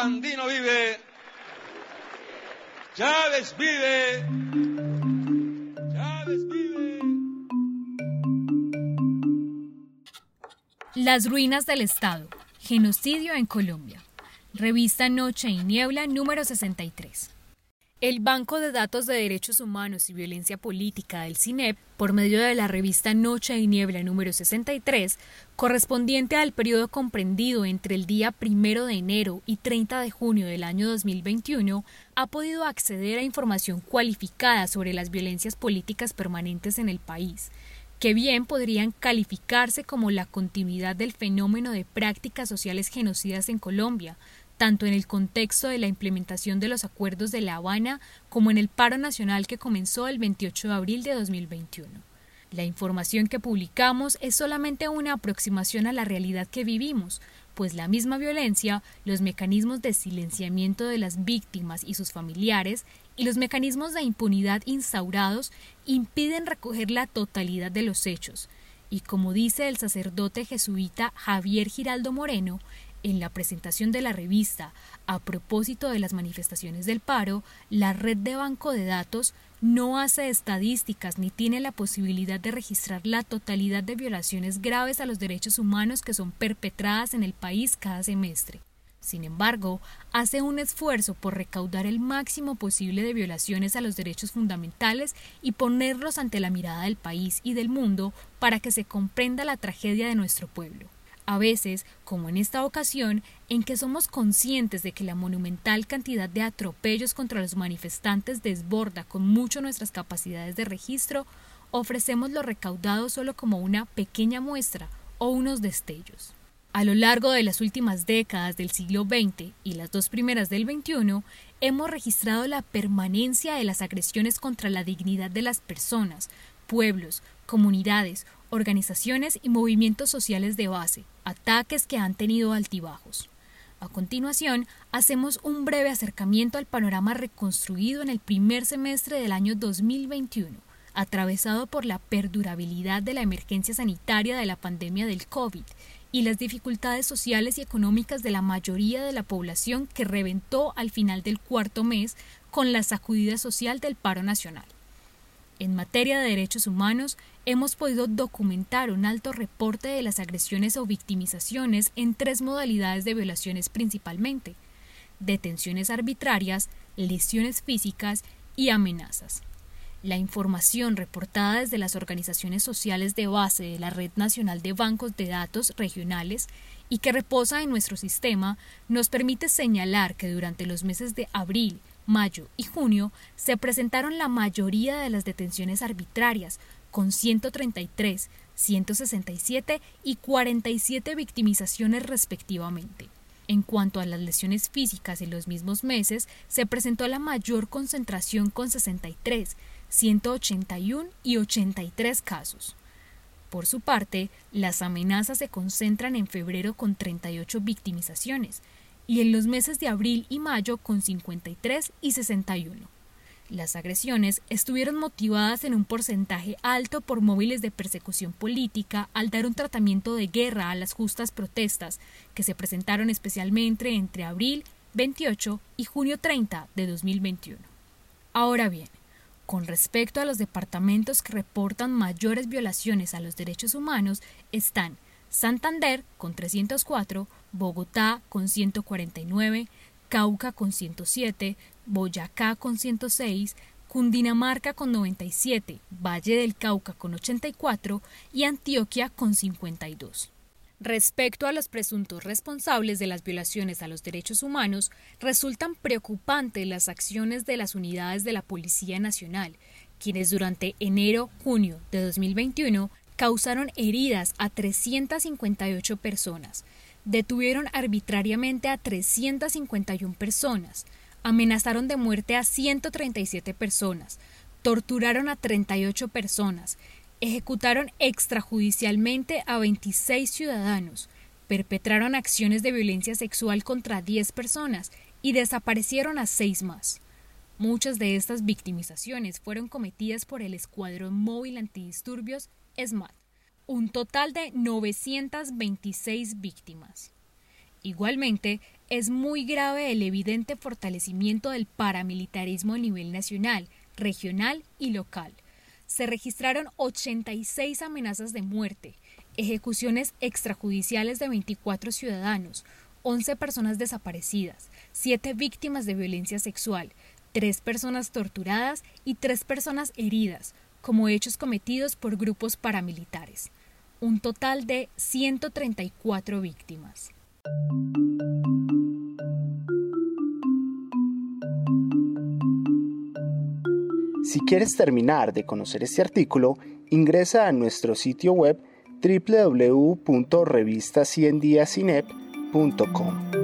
Sandino vive. Chávez vive. Chávez vive. Las ruinas del Estado. Genocidio en Colombia. Revista Noche y Niebla número 63. El Banco de Datos de Derechos Humanos y Violencia Política del CINEP, por medio de la revista Noche y Niebla número 63, correspondiente al periodo comprendido entre el día 1 de enero y 30 de junio del año 2021, ha podido acceder a información cualificada sobre las violencias políticas permanentes en el país, que bien podrían calificarse como la continuidad del fenómeno de prácticas sociales genocidas en Colombia, tanto en el contexto de la implementación de los acuerdos de La Habana como en el paro nacional que comenzó el 28 de abril de 2021. La información que publicamos es solamente una aproximación a la realidad que vivimos, pues la misma violencia, los mecanismos de silenciamiento de las víctimas y sus familiares y los mecanismos de impunidad instaurados impiden recoger la totalidad de los hechos. Y como dice el sacerdote jesuita Javier Giraldo Moreno, en la presentación de la revista a propósito de las manifestaciones del paro, la red de banco de datos no hace estadísticas ni tiene la posibilidad de registrar la totalidad de violaciones graves a los derechos humanos que son perpetradas en el país cada semestre. Sin embargo, hace un esfuerzo por recaudar el máximo posible de violaciones a los derechos fundamentales y ponerlos ante la mirada del país y del mundo para que se comprenda la tragedia de nuestro pueblo. A veces, como en esta ocasión, en que somos conscientes de que la monumental cantidad de atropellos contra los manifestantes desborda con mucho nuestras capacidades de registro, ofrecemos lo recaudado solo como una pequeña muestra o unos destellos. A lo largo de las últimas décadas del siglo XX y las dos primeras del XXI, hemos registrado la permanencia de las agresiones contra la dignidad de las personas, pueblos, comunidades, organizaciones y movimientos sociales de base, ataques que han tenido altibajos. A continuación, hacemos un breve acercamiento al panorama reconstruido en el primer semestre del año 2021, atravesado por la perdurabilidad de la emergencia sanitaria de la pandemia del COVID y las dificultades sociales y económicas de la mayoría de la población que reventó al final del cuarto mes con la sacudida social del paro nacional. En materia de derechos humanos, hemos podido documentar un alto reporte de las agresiones o victimizaciones en tres modalidades de violaciones principalmente detenciones arbitrarias, lesiones físicas y amenazas. La información reportada desde las organizaciones sociales de base de la Red Nacional de Bancos de Datos Regionales y que reposa en nuestro sistema nos permite señalar que durante los meses de abril, mayo y junio se presentaron la mayoría de las detenciones arbitrarias, con 133, 167 y 47 victimizaciones respectivamente. En cuanto a las lesiones físicas en los mismos meses, se presentó la mayor concentración con 63, 181 y 83 casos. Por su parte, las amenazas se concentran en febrero con 38 victimizaciones, y en los meses de abril y mayo con 53 y 61. Las agresiones estuvieron motivadas en un porcentaje alto por móviles de persecución política al dar un tratamiento de guerra a las justas protestas que se presentaron especialmente entre abril 28 y junio 30 de 2021. Ahora bien, con respecto a los departamentos que reportan mayores violaciones a los derechos humanos están Santander con 304, Bogotá con 149, Cauca con 107, Boyacá con 106, Cundinamarca con 97, Valle del Cauca con 84 y Antioquia con 52. Respecto a los presuntos responsables de las violaciones a los derechos humanos, resultan preocupantes las acciones de las unidades de la Policía Nacional, quienes durante enero-junio de 2021 causaron heridas a 358 personas, detuvieron arbitrariamente a 351 personas, amenazaron de muerte a 137 personas, torturaron a 38 personas, ejecutaron extrajudicialmente a 26 ciudadanos, perpetraron acciones de violencia sexual contra 10 personas y desaparecieron a 6 más. Muchas de estas victimizaciones fueron cometidas por el Escuadrón Móvil Antidisturbios SMAT, un total de 926 víctimas. Igualmente, es muy grave el evidente fortalecimiento del paramilitarismo a nivel nacional, regional y local. Se registraron 86 amenazas de muerte, ejecuciones extrajudiciales de 24 ciudadanos, 11 personas desaparecidas, 7 víctimas de violencia sexual, tres personas torturadas y tres personas heridas, como hechos cometidos por grupos paramilitares. Un total de 134 víctimas. Si quieres terminar de conocer este artículo, ingresa a nuestro sitio web www.revistaciendiasinep.com.